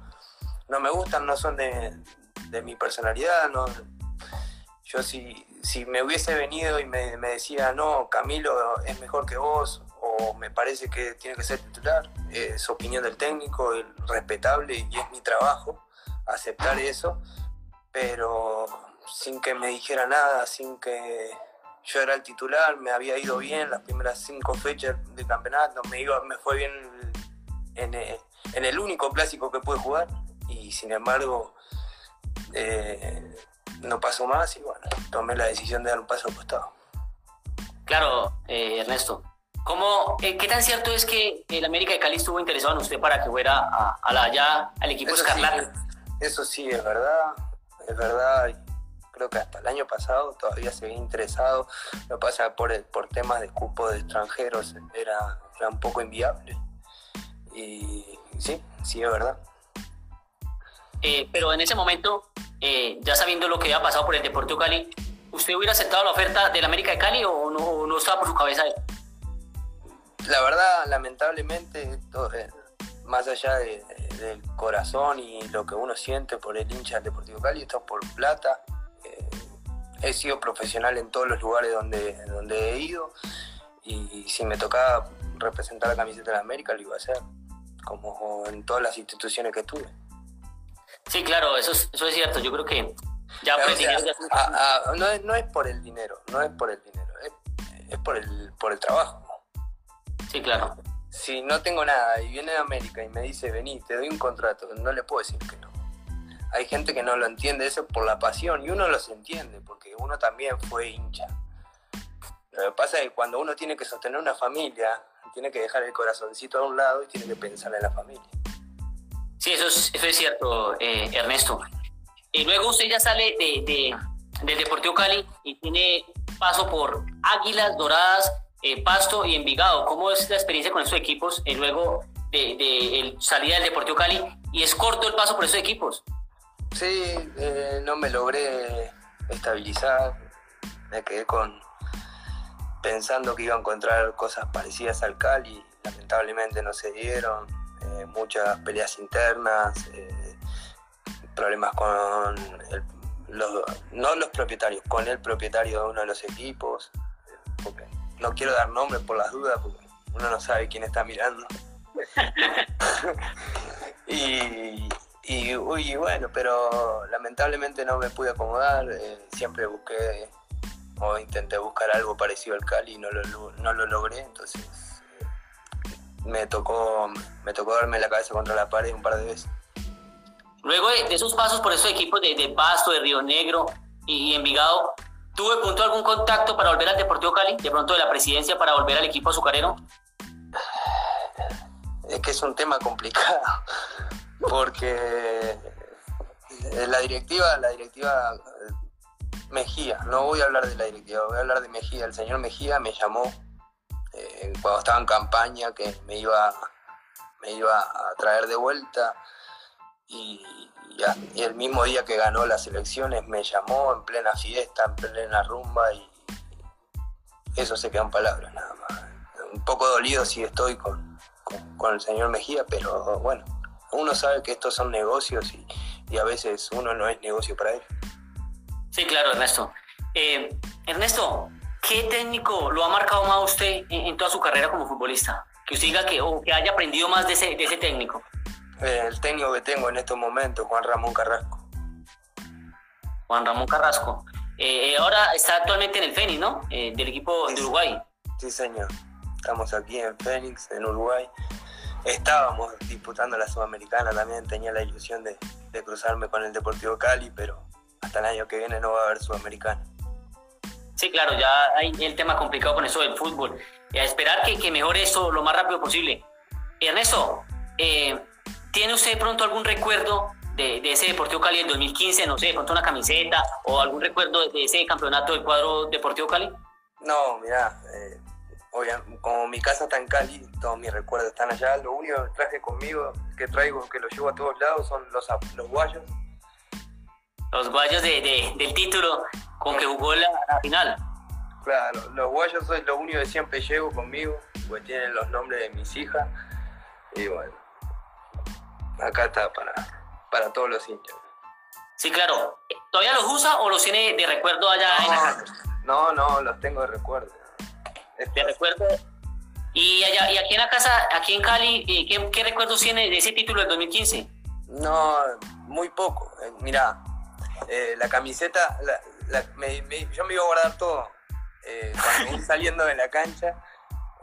[SPEAKER 2] no me gustan, no son de, de mi personalidad. No, yo si, si me hubiese venido y me, decía, no, Camilo es mejor que vos, o me parece que tiene que ser titular, es opinión del técnico, respetable y es mi trabajo aceptar eso, pero sin que me dijera nada, sin que yo era el titular, me había ido bien las primeras cinco fechas del campeonato, me, iba, me fue bien en, eh, en el único clásico que pude jugar y sin embargo eh, no pasó más y bueno, tomé la decisión de dar un paso al costado.
[SPEAKER 1] Claro, eh, Ernesto. ¿Cómo, ¿Qué tan cierto es que el América de Cali estuvo interesado en usted para que fuera a, la, allá al equipo
[SPEAKER 2] eso
[SPEAKER 1] Escarlata?
[SPEAKER 2] eso sí, es verdad, es verdad. Creo que hasta el año pasado todavía se había interesado. Lo que pasa por, el, por temas de cupo de extranjeros era, era un poco inviable. Y sí, sí, es verdad.
[SPEAKER 1] Eh, pero en ese momento, eh, ya sabiendo lo que había pasado por el Deportivo Cali, ¿usted hubiera aceptado la oferta del América de Cali o no, no estaba por su cabeza
[SPEAKER 2] La verdad, lamentablemente, eh, más allá del corazón y lo que uno siente por el hincha del Deportivo Cali, esto por plata. he sido profesional en todos los lugares donde, donde he ido y si me tocaba representar la camiseta de la América, lo iba a hacer, como en todas las instituciones que tuve.
[SPEAKER 1] Sí, claro, eso es, eso es cierto. Yo creo que ya,
[SPEAKER 2] no, es, por el dinero, no es por el dinero, es, por, el, por el trabajo.
[SPEAKER 1] Sí, claro.
[SPEAKER 2] Si no tengo nada y viene de América y me dice, vení, te doy un contrato, no le puedo decir que no. Hay gente que no lo entiende eso por la pasión y uno los entiende porque uno también fue hincha. Lo que pasa es que cuando uno tiene que sostener una familia, tiene que dejar el corazoncito a un lado y tiene que pensar en la familia.
[SPEAKER 1] Sí, eso es, eso es cierto, eh, Ernesto. Y luego usted ya sale de, de, del Deportivo Cali y tiene paso por Águilas, Doradas, eh, Pasto y Envigado. ¿Cómo es la experiencia con estos equipos y luego de, de salida del Deportivo Cali? ¿Y es corto el paso por esos equipos?
[SPEAKER 2] Sí, eh, no me logré estabilizar. Me quedé con pensando que iba a encontrar cosas parecidas al Cali. Lamentablemente no se dieron eh, muchas peleas internas, eh, problemas con los, no los propietarios, con el propietario de uno de los equipos. No quiero dar nombres por las dudas, porque uno no sabe quién está mirando. y, y, bueno, pero lamentablemente no me pude acomodar, eh, siempre busqué o intenté buscar algo parecido al Cali y no lo, no lo logré, entonces me tocó, me tocó darme la cabeza contra la pared un par de veces.
[SPEAKER 1] Luego de, esos pasos por esos equipos de, de, Pasto, de Río Negro y, Envigado, ¿tuve punto algún contacto para volver al Deportivo Cali? De pronto de la presidencia para volver al equipo azucarero.
[SPEAKER 2] Es que es un tema complicado, porque la directiva, la directiva Mejía, no voy a hablar de la directiva, voy a hablar de Mejía. El señor Mejía me llamó eh, cuando estaba en campaña que me iba, me iba a traer de vuelta y, el mismo día que ganó las elecciones me llamó en plena fiesta, en plena rumba y eso se quedan palabras nada más. Un poco dolido si estoy con, con, el señor Mejía, pero bueno, uno sabe que estos son negocios y, y a veces uno no es negocio para él.
[SPEAKER 1] Sí, claro, Ernesto. Eh, Ernesto, ¿Qué técnico lo ha marcado más usted en, toda su carrera como futbolista? Que usted diga que, o que haya aprendido más de ese, de ese técnico.
[SPEAKER 2] Eh, el técnico que tengo en estos momentos, Juan Ramón Carrasco.
[SPEAKER 1] Juan Ramón Carrasco. Eh, eh, ahora está actualmente en el Fénix, ¿no? del equipo de Uruguay.
[SPEAKER 2] Sí, señor. Estamos aquí en Fénix, en Uruguay. Estábamos disputando la Sudamericana también. Tenía la ilusión de, de cruzarme con el Deportivo Cali, pero hasta el año que viene no va a haber Sudamericana.
[SPEAKER 1] Sí, claro, ya hay el tema complicado con eso del fútbol. Y a esperar que, que mejore eso lo más rápido posible. Ernesto, eh, ¿tiene usted de pronto algún recuerdo de, ese Deportivo Cali del 2015? No sé, de pronto una camiseta o algún recuerdo de ese campeonato del cuadro Deportivo Cali?
[SPEAKER 2] No, mira, eh, como mi casa está en Cali, todos mis recuerdos están allá. Lo único que traje conmigo, que traigo, que lo llevo a todos lados, son los, los guayos
[SPEAKER 1] los guayos de, del título con que jugó la, final.
[SPEAKER 2] Claro, los guayos son lo único que siempre llevo conmigo, pues tienen los nombres de mis hijas. Y bueno, acá está para, para todos los hinchas.
[SPEAKER 1] Sí, claro. ¿Todavía los usa o los tiene de recuerdo allá
[SPEAKER 2] no,
[SPEAKER 1] en la casa?
[SPEAKER 2] No, no, los tengo de recuerdo.
[SPEAKER 1] De recuerdo. Y, allá, y aquí en la casa, aquí en Cali, ¿qué, ¿qué, recuerdos tiene de ese título del 2015?
[SPEAKER 2] No, muy poco. Eh, mirá, Eh, la camiseta, yo me iba a guardar todo. Eh, cuando saliendo de la cancha,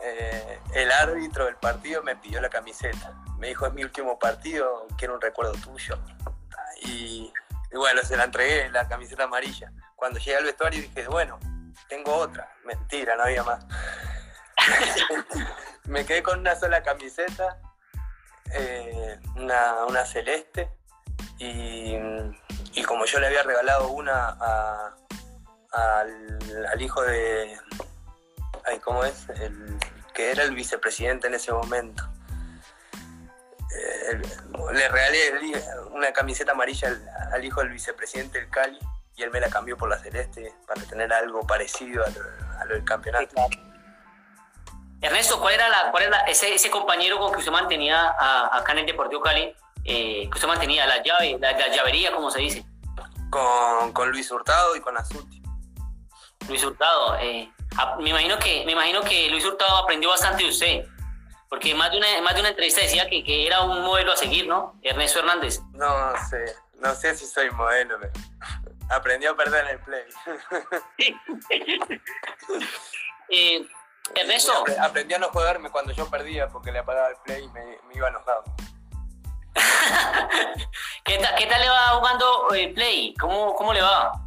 [SPEAKER 2] eh, el árbitro del partido me pidió la camiseta. Me dijo, es mi último partido, quiero un recuerdo tuyo. Y, bueno, se la entregué, la camiseta amarilla. Cuando llegué al vestuario dije, bueno, tengo otra. Mentira, no había más. me quedé con una sola camiseta, eh, una, celeste, y, como yo le había regalado una al, hijo de. Ay, ¿Cómo es? Que era el vicepresidente en ese momento. Eh, le regalé una camiseta amarilla al, hijo del vicepresidente del Cali y él me la cambió por la celeste para tener algo parecido a lo, del campeonato.
[SPEAKER 1] Ernesto, ¿cuál era, la, cuál era ese, ese, compañero con que usted mantenía acá en el Deportivo Cali? Eh, que usted mantenía la llave, la, llavería, como se dice.
[SPEAKER 2] Con, con, Luis Hurtado y con Azuti.
[SPEAKER 1] Luis Hurtado, eh, me, imagino que, me imagino que Luis Hurtado aprendió bastante de usted, porque más de una, más de una entrevista decía que, que era un modelo a seguir, ¿no? Ernesto Hernández.
[SPEAKER 2] No sé, no sé si soy modelo, pero aprendió a perder el play.
[SPEAKER 1] eh, Ernesto.
[SPEAKER 2] Aprendí a no jugarme cuando yo perdía porque le apagaba el play y me, iba enojado.
[SPEAKER 1] ¿Qué, tal, ¿Qué, tal, le va jugando el play? ¿Cómo, ¿Cómo le va?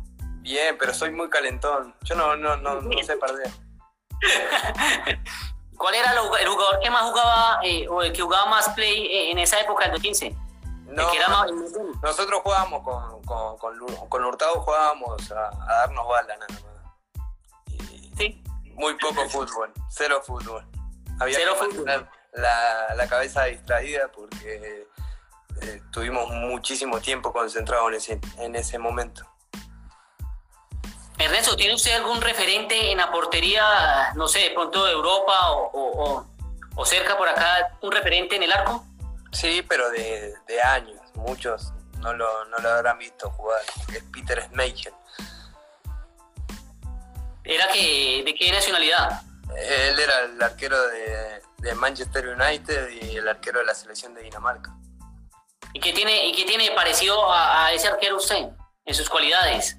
[SPEAKER 2] Bien, pero soy muy calentón. Yo no, no, no, no sé perder.
[SPEAKER 1] ¿Cuál era el jugador que más jugaba eh, o el que jugaba más play eh, en esa época del 2015?
[SPEAKER 2] No, nosotros jugábamos con, con, con, Hurtado, jugábamos a, darnos bala nada más. sí. Muy poco fútbol, cero fútbol. Había cero que fútbol. La, la, cabeza distraída porque eh, tuvimos muchísimo tiempo concentrado en ese, en ese momento.
[SPEAKER 1] Ernesto, ¿tiene usted algún referente en la portería, no sé, de pronto de Europa o, o, cerca por acá, un referente en el arco?
[SPEAKER 2] Sí, pero de, de años, muchos no lo, no lo habrán visto jugar, es Peter Schmeichel.
[SPEAKER 1] ¿Era que, de qué nacionalidad?
[SPEAKER 2] Él era el arquero de, Manchester United y el arquero de la selección de Dinamarca.
[SPEAKER 1] ¿Y qué tiene, y qué tiene parecido a, ese arquero usted en sus cualidades?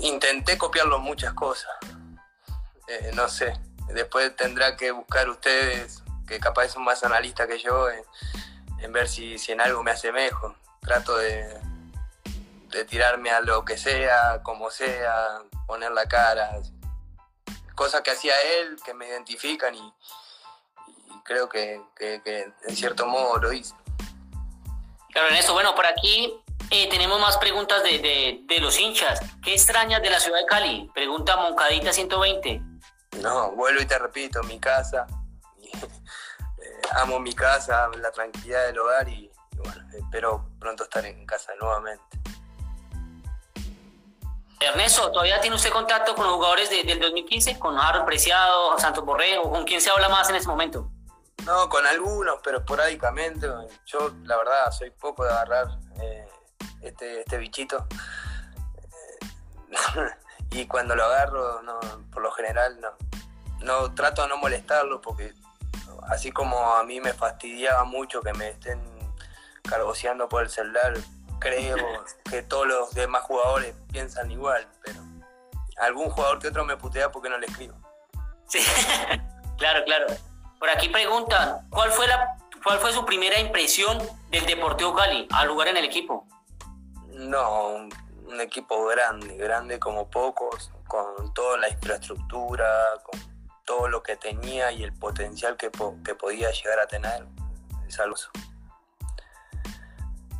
[SPEAKER 2] Intenté copiarlo muchas cosas. Eh, no sé, después tendrá que buscar ustedes, que capaz son más analistas que yo, en, ver si, si en algo me asemejo. Trato de, de tirarme a lo que sea, como sea, poner la cara. Cosas que hacía él, que me identifican y, creo que, en cierto modo lo hice.
[SPEAKER 1] Claro, en eso, bueno, por aquí eh, tenemos más preguntas de, los hinchas. ¿Qué extrañas de la ciudad de Cali? Pregunta Moncadita 120.
[SPEAKER 2] No, vuelvo y te repito, mi casa. Eh, amo mi casa, la tranquilidad del hogar y, bueno, espero pronto estar en casa nuevamente.
[SPEAKER 1] Ernesto, ¿todavía tiene usted contacto con los jugadores del 2015? ¿Con Harold Preciado, Santos Borrego? ¿Con quién se habla más en este momento?
[SPEAKER 2] No, con algunos, pero esporádicamente. Yo, la verdad, soy poco de agarrar eh, este, este bichito. y cuando lo agarro, no, por lo general, no, no trato de no molestarlo porque así como a mí me fastidiaba mucho que me estén cargoseando por el celular, creo que todos los demás jugadores piensan igual, pero algún jugador que otro me putea porque no le escribo.
[SPEAKER 1] Sí, claro, claro. Por aquí preguntan, ¿cuál fue, la, ¿cuál fue su primera impresión del Deportivo Cali al jugar en el equipo?
[SPEAKER 2] No, un, equipo grande, grande como pocos, con toda la infraestructura, con todo lo que tenía y el potencial que, que podía llegar a tener. Es algo.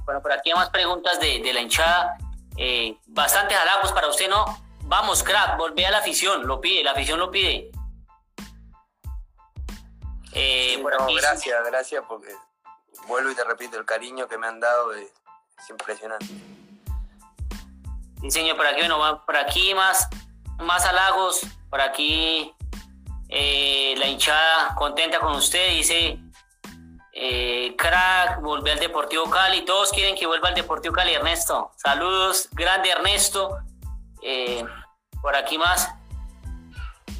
[SPEAKER 1] Bueno, por aquí hay más preguntas de, la hinchada. Eh, bastantes halagos para usted, ¿no? Vamos, crack, volvé a la afición, lo pide, la afición lo pide.
[SPEAKER 2] Eh, gracias, gracias, porque vuelvo y te repito, el cariño que me han dado es, impresionante.
[SPEAKER 1] Sí, señor, por aquí, bueno, por aquí más, más halagos, por aquí eh, la hinchada contenta con usted, dice eh, crack, volver al Deportivo Cali. Todos quieren que vuelva al Deportivo Cali, Ernesto. Saludos, grande Ernesto. Eh, por aquí más.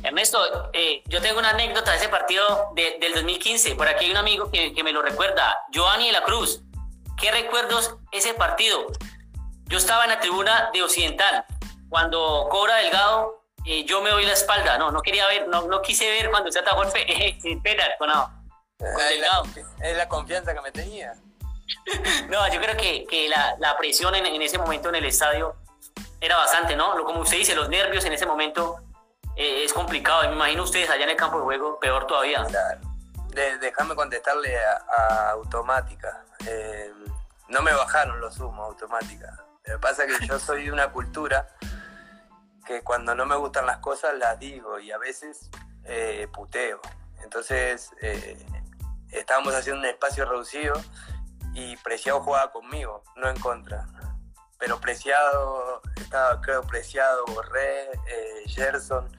[SPEAKER 1] Ernesto, yo tengo una anécdota de ese partido del 2015. Por aquí hay un amigo que, me lo recuerda, Giovanni de la Cruz. ¿Qué recuerdos ese partido? Yo estaba en la tribuna de Occidental. Cuando cobra Delgado, eh, yo me doy la espalda. No, no quería ver, no, no quise ver cuando se atajó el penal con,
[SPEAKER 2] Delgado. Es la confianza que me tenía.
[SPEAKER 1] no, yo creo que, que la, la, presión en, en, ese momento en el estadio era bastante, ¿no? Como usted dice, los nervios en ese momento eh, es complicado. me imagino ustedes allá en el campo de juego, peor todavía.
[SPEAKER 2] De, déjame contestarle a, automática. Eh, no me bajaron los humos automática. Lo que pasa es que yo soy de una cultura que cuando no me gustan las cosas las digo y a veces eh, puteo. Entonces estábamos haciendo un espacio reducido y Preciado jugaba conmigo, no en contra. Pero Preciado, estaba creo Preciado, Borré, eh, Gerson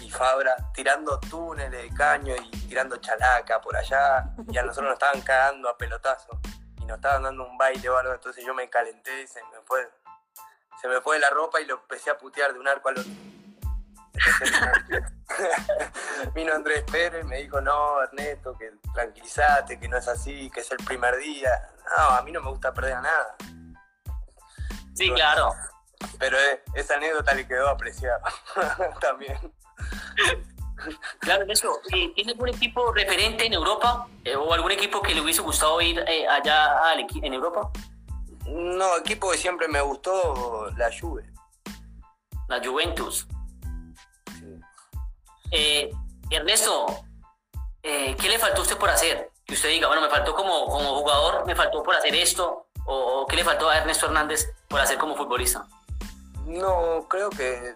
[SPEAKER 2] y Fabra tirando túneles de caño y tirando chalaca por allá y a nosotros nos estaban cagando a pelotazo y nos estaban dando un baile o algo, entonces yo me calenté y se me fue, se me fue la ropa y lo empecé a putear de un arco al otro. vino Andrés Pérez, me dijo, no, Ernesto, que tranquilízate, que no es así, que es el primer día. No, a mí no me gusta perder a nada.
[SPEAKER 1] Sí, claro.
[SPEAKER 2] Pero esa anécdota le quedó apreciada también.
[SPEAKER 1] Claro, eso. ¿Tiene algún equipo referente en Europa eh, o algún equipo que le hubiese gustado ir eh, allá en Europa?
[SPEAKER 2] No, equipo que siempre me gustó, la Juve.
[SPEAKER 1] La Juventus. Eh, Ernesto, ¿qué le faltó a usted por hacer? Que usted diga, bueno, me faltó como, como jugador, me faltó por hacer esto, o, qué le faltó a Ernesto Hernández por hacer como futbolista.
[SPEAKER 2] No, creo que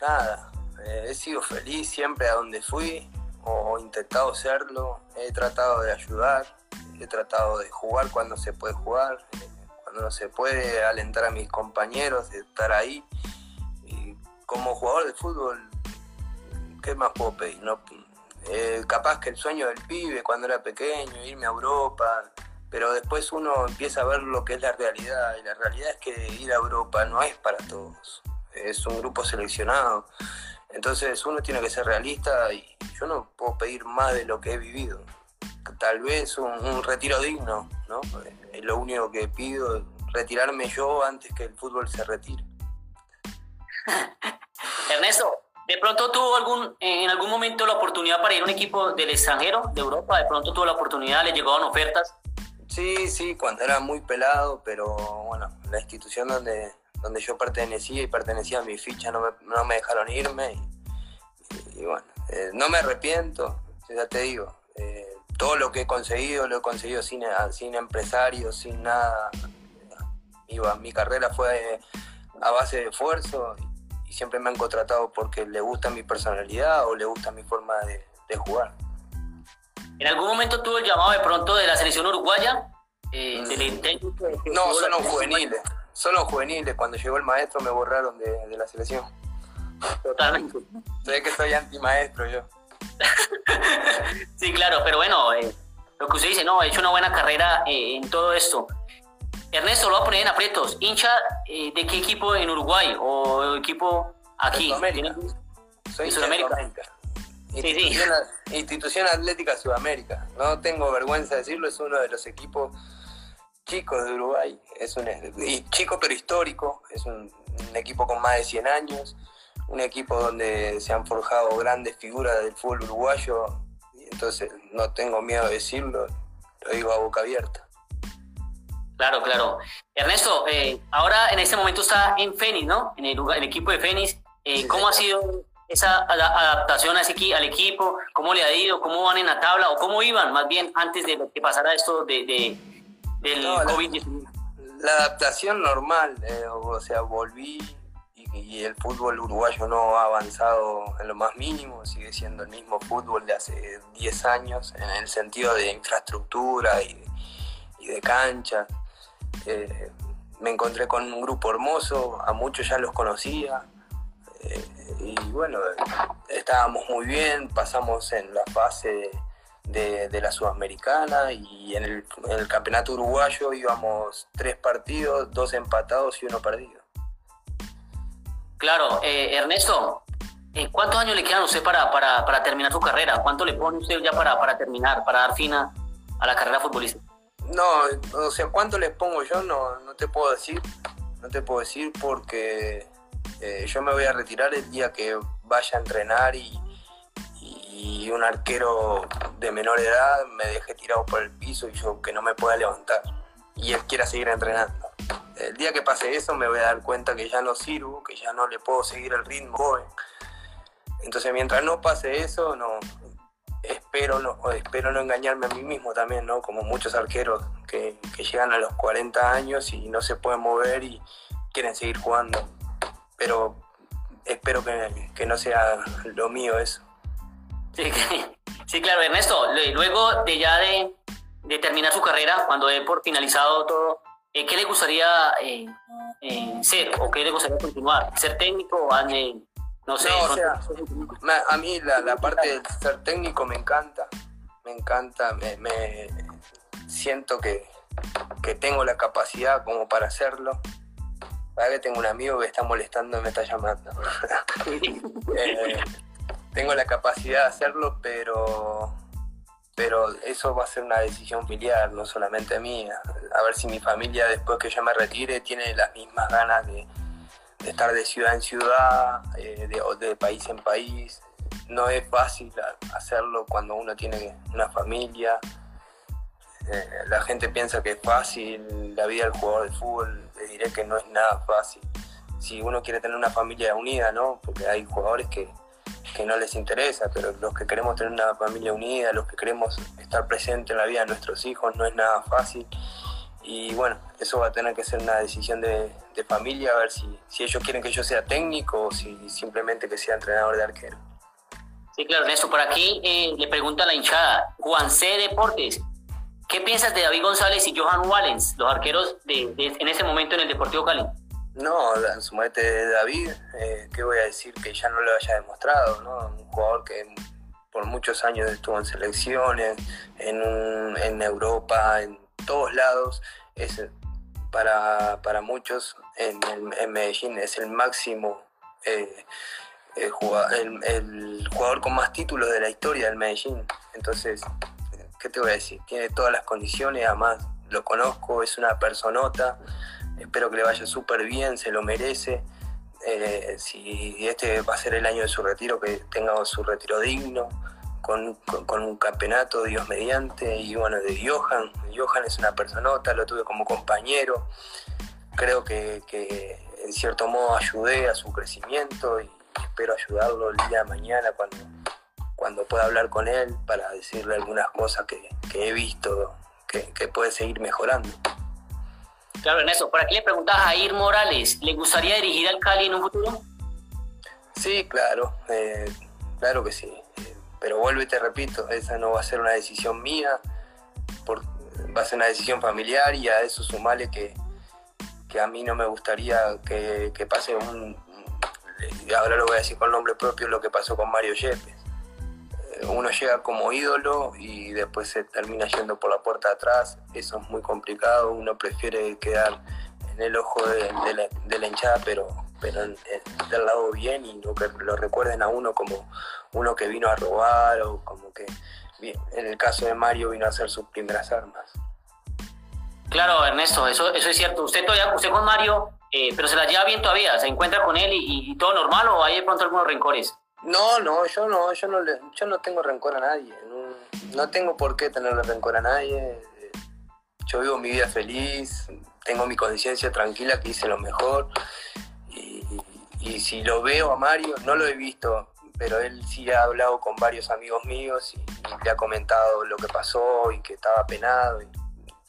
[SPEAKER 2] nada. Eh, he sido feliz siempre a donde fui, o intentado serlo. He tratado de ayudar, he tratado de jugar cuando se puede jugar, cuando no se puede, alentar a mis compañeros, de estar ahí. Y como jugador de fútbol ¿qué más puedo pedir? Eh, capaz que el sueño del pibe cuando era pequeño, irme a Europa, pero después uno empieza a ver lo que es la realidad, y la realidad es que ir a Europa no es para todos, es un grupo seleccionado. Entonces uno tiene que ser realista y yo no puedo pedir más de lo que he vivido. Tal vez un, retiro digno, ¿no? Es lo único que pido, retirarme yo antes que el fútbol se retire.
[SPEAKER 1] Ernesto, ¿De pronto tuvo algún, en algún momento la oportunidad para ir a un equipo del extranjero, de Europa? ¿De pronto tuvo la oportunidad, le llegaban ofertas?
[SPEAKER 2] Sí, sí, cuando era muy pelado, pero bueno, la institución donde, donde yo pertenecía y pertenecía a mi ficha no me, no me dejaron irme. Y, bueno, eh, no me arrepiento, ya te digo. Eh, todo lo que he conseguido lo he conseguido sin, sin empresarios, sin nada. Iba, mi carrera fue a base de esfuerzo y siempre me han contratado porque le gusta mi personalidad o le gusta mi forma de, jugar.
[SPEAKER 1] ¿En algún momento tuvo el llamado de pronto de la selección uruguaya? Eh,
[SPEAKER 2] mm. no, son los juveniles. Son los juveniles. Cuando llegó el maestro me borraron de, la selección.
[SPEAKER 1] Totalmente.
[SPEAKER 2] Sé que soy antimaestro yo.
[SPEAKER 1] sí, claro, pero bueno, eh, lo que usted dice, no, he hecho una buena carrera eh, en todo esto. Ernesto, lo va a poner en aprietos. ¿Hincha eh, de qué equipo en Uruguay o equipo aquí?
[SPEAKER 2] Sudamérica. Soy Sudamérica. Institución, Institución Atlética Sudamérica. No tengo vergüenza de decirlo, es uno de los equipos chicos de Uruguay. Es un chico pero histórico, es un, equipo con más de 100 años, un equipo donde se han forjado grandes figuras del fútbol uruguayo. Entonces no tengo miedo de decirlo, lo digo a boca abierta.
[SPEAKER 1] Claro, claro. Ernesto, eh, ahora en este momento está en Fénix, ¿no? En el, equipo de Fénix. Eh, ¿Cómo ha sido esa adaptación a ese, al equipo? ¿Cómo le ha ido? ¿Cómo van en la tabla? ¿O cómo iban más bien antes de que pasara esto de, del COVID-19?
[SPEAKER 2] La, adaptación normal, eh, o sea, volví y, el fútbol uruguayo no ha avanzado en lo más mínimo, sigue siendo el mismo fútbol de hace 10 años en el sentido de infraestructura y, y de cancha. Eh, me encontré con un grupo hermoso, a muchos ya los conocía. Eh, y bueno, estábamos muy bien, pasamos en la fase de, la Sudamericana y en el, campeonato uruguayo íbamos tres partidos, dos empatados y uno perdido.
[SPEAKER 1] Claro, eh, Ernesto, ¿cuántos años le quedan a usted para, para, terminar su carrera? ¿Cuánto le pone usted ya para, para terminar, para dar fin a la carrera futbolística?
[SPEAKER 2] No, o sea, ¿cuánto les pongo yo? No, no te puedo decir. no te puedo decir porque eh, yo me voy a retirar el día que vaya a entrenar y, y un arquero de menor edad me deje tirado por el piso y yo que no me pueda levantar y él quiera seguir entrenando. El día que pase eso me voy a dar cuenta que ya no sirvo, que ya no le puedo seguir el ritmo. Entonces mientras no pase eso, no espero no, espero no engañarme a mí mismo también, ¿no? Como muchos arqueros que, que llegan a los 40 años y no se pueden mover y quieren seguir jugando. Pero espero que, que no sea lo mío eso.
[SPEAKER 1] Sí, claro, Ernesto, luego de ya de, terminar su carrera, cuando dé por finalizado todo, eh, ¿qué le gustaría eh, eh, ser o qué le gustaría continuar? ¿Ser técnico o
[SPEAKER 2] no sé? a mí la, parte de ser técnico me encanta, me encanta, me, siento que, tengo la capacidad como para hacerlo. ¿Verdad que tengo un amigo que está molestando y me está llamando? tengo la capacidad de hacerlo, pero, pero eso va a ser una decisión filial, no solamente mía. A ver si mi familia, después que yo me retire, tiene las mismas ganas de, estar de ciudad en ciudad, eh, de, de país en país. No es fácil hacerlo cuando uno tiene una familia. Eh, la gente piensa que es fácil la vida del jugador de fútbol, le diré que no es nada fácil. Si uno quiere tener una familia unida, ¿no? Porque hay jugadores que, que no les interesa, pero los que queremos tener una familia unida, los que queremos estar presentes en la vida de nuestros hijos, no es nada fácil. Y bueno, eso va a tener que ser una decisión de, familia, a ver si, si, ellos quieren que yo sea técnico o si simplemente que sea entrenador de arquero.
[SPEAKER 1] Sí, claro, Ernesto, por aquí eh, le pregunta la hinchada, Juan C. Deportes, ¿qué piensas de David González y Johan Wallens, los arqueros de, en ese momento en el Deportivo Cali?
[SPEAKER 2] No, en su muerte de David, eh, ¿qué voy a decir que ya no lo haya demostrado? ¿no? Un jugador que por muchos años estuvo en selecciones, en, en Europa, en todos lados, es para, para muchos en, en, Medellín es el máximo eh, el, el, jugador con más títulos de la historia del Medellín. Entonces, ¿qué te voy a decir? Tiene todas las condiciones, además lo conozco, es una personota espero que le vaya súper bien, se lo merece. Eh, si este va a ser el año de su retiro, que tenga su retiro digno, con, un campeonato, Dios mediante, y bueno, de Johan. Johan es una personota, lo tuve como compañero. Creo que, en cierto modo ayudé a su crecimiento y espero ayudarlo el día de mañana cuando, cuando pueda hablar con él para decirle algunas cosas que, he visto que puede seguir mejorando.
[SPEAKER 1] Claro, Ernesto. Por aquí le preguntas a Ir Morales, ¿le gustaría dirigir al Cali en un futuro?
[SPEAKER 2] Sí, claro, eh, claro que sí. Pero vuelvo y te repito, esa no va a ser una decisión mía, va a ser una decisión familiar y a eso sumale que, que a mí no me gustaría que, que pase un, ahora lo voy a decir con nombre propio, lo que pasó con Mario Yepes uno llega como ídolo y después se termina yendo por la puerta de atrás, eso es muy complicado, uno prefiere quedar en el ojo de, la, hinchada, pero, pero del lado bien y no que lo recuerden a uno como uno que vino a robar o como que en el caso de Mario vino a hacer sus primeras armas.
[SPEAKER 1] Claro, Ernesto, eso, eso es cierto. Usted todavía, usted con Mario, eh, pero se la lleva bien todavía, se encuentra con él y, y todo normal o hay de pronto algunos rencores.
[SPEAKER 2] No, no, yo no, yo no, le, yo no tengo rencor a nadie. No, tengo por qué tenerle rencor a nadie. Yo vivo mi vida feliz, tengo mi conciencia tranquila que hice lo mejor. Y, si lo veo a Mario, no lo he visto, pero él sí ha hablado con varios amigos míos y, le ha comentado lo que pasó y que estaba penado.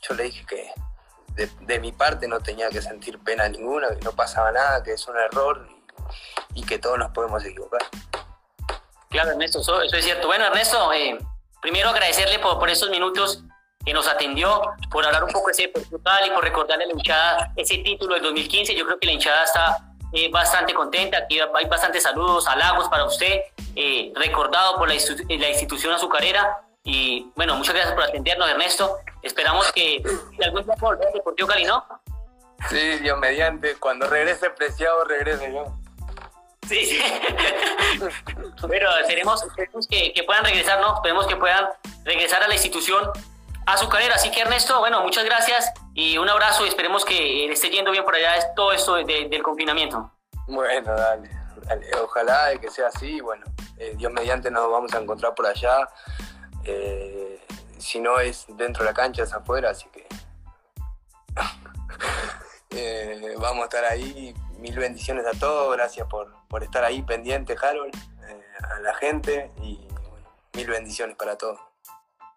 [SPEAKER 2] Yo le dije que de, de, mi parte no tenía que sentir pena ninguna, que no pasaba nada, que es un error y que todos nos podemos equivocar.
[SPEAKER 1] Claro, Ernesto, eso, es cierto. Bueno, Ernesto, eh, primero agradecerle por, por estos minutos que nos atendió, por hablar un poco de ese Portugal y por recordarle a la hinchada ese título del 2015. Yo creo que la hinchada está eh, bastante contenta. Aquí hay bastantes saludos, halagos para usted, eh, recordado por la, institución azucarera. Y bueno, muchas gracias por atendernos, Ernesto. Esperamos que algún día volver al Deportivo Cali, ¿no?
[SPEAKER 2] Sí, Dios mediante. Cuando regrese Preciado, regrese yo.
[SPEAKER 1] Sí, Pero esperemos, que, puedan regresar, ¿no? Esperemos que puedan regresar a la institución azucarera. Así que Ernesto, bueno, muchas gracias y un abrazo y esperemos que esté yendo bien por allá todo esto del confinamiento.
[SPEAKER 2] Bueno, dale, dale. Ojalá que sea así. Bueno, eh, Dios mediante nos vamos a encontrar por allá. Eh, si no es dentro de la cancha, es afuera, así que eh, vamos a estar ahí. Mil bendiciones a todos, gracias por, estar ahí pendiente, Harold, a la gente y mil bendiciones para todos.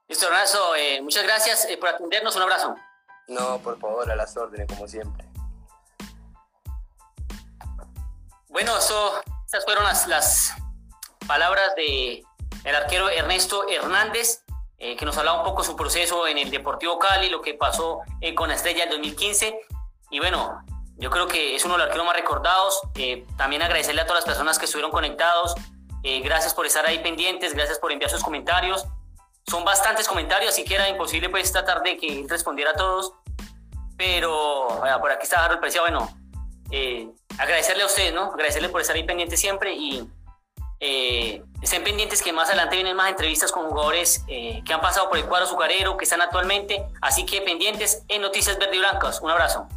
[SPEAKER 1] Listo, Ernesto, muchas gracias por atendernos, un abrazo.
[SPEAKER 2] No, por favor, a las órdenes, como siempre.
[SPEAKER 1] Bueno, eso, esas fueron las, las palabras de el arquero Ernesto Hernández, eh, que nos hablaba un poco su proceso en el Deportivo Cali, lo que pasó eh, con la Estrella en 2015. Y bueno, yo creo que es uno de los arqueros más recordados. Eh, también agradecerle a todas las personas que estuvieron conectados. gracias por estar ahí pendientes, gracias por enviar sus comentarios. Son bastantes comentarios, así que era imposible pues esta tarde que respondiera a todos. Pero por aquí está Harold Precia, bueno, agradecerle a ustedes, ¿no? Agradecerle por estar ahí pendientes siempre y eh, estén pendientes que más adelante vienen más entrevistas con jugadores eh, que han pasado por el cuadro azucarero, que están actualmente. Así que pendientes en Noticias Verde y Blancas. Un abrazo.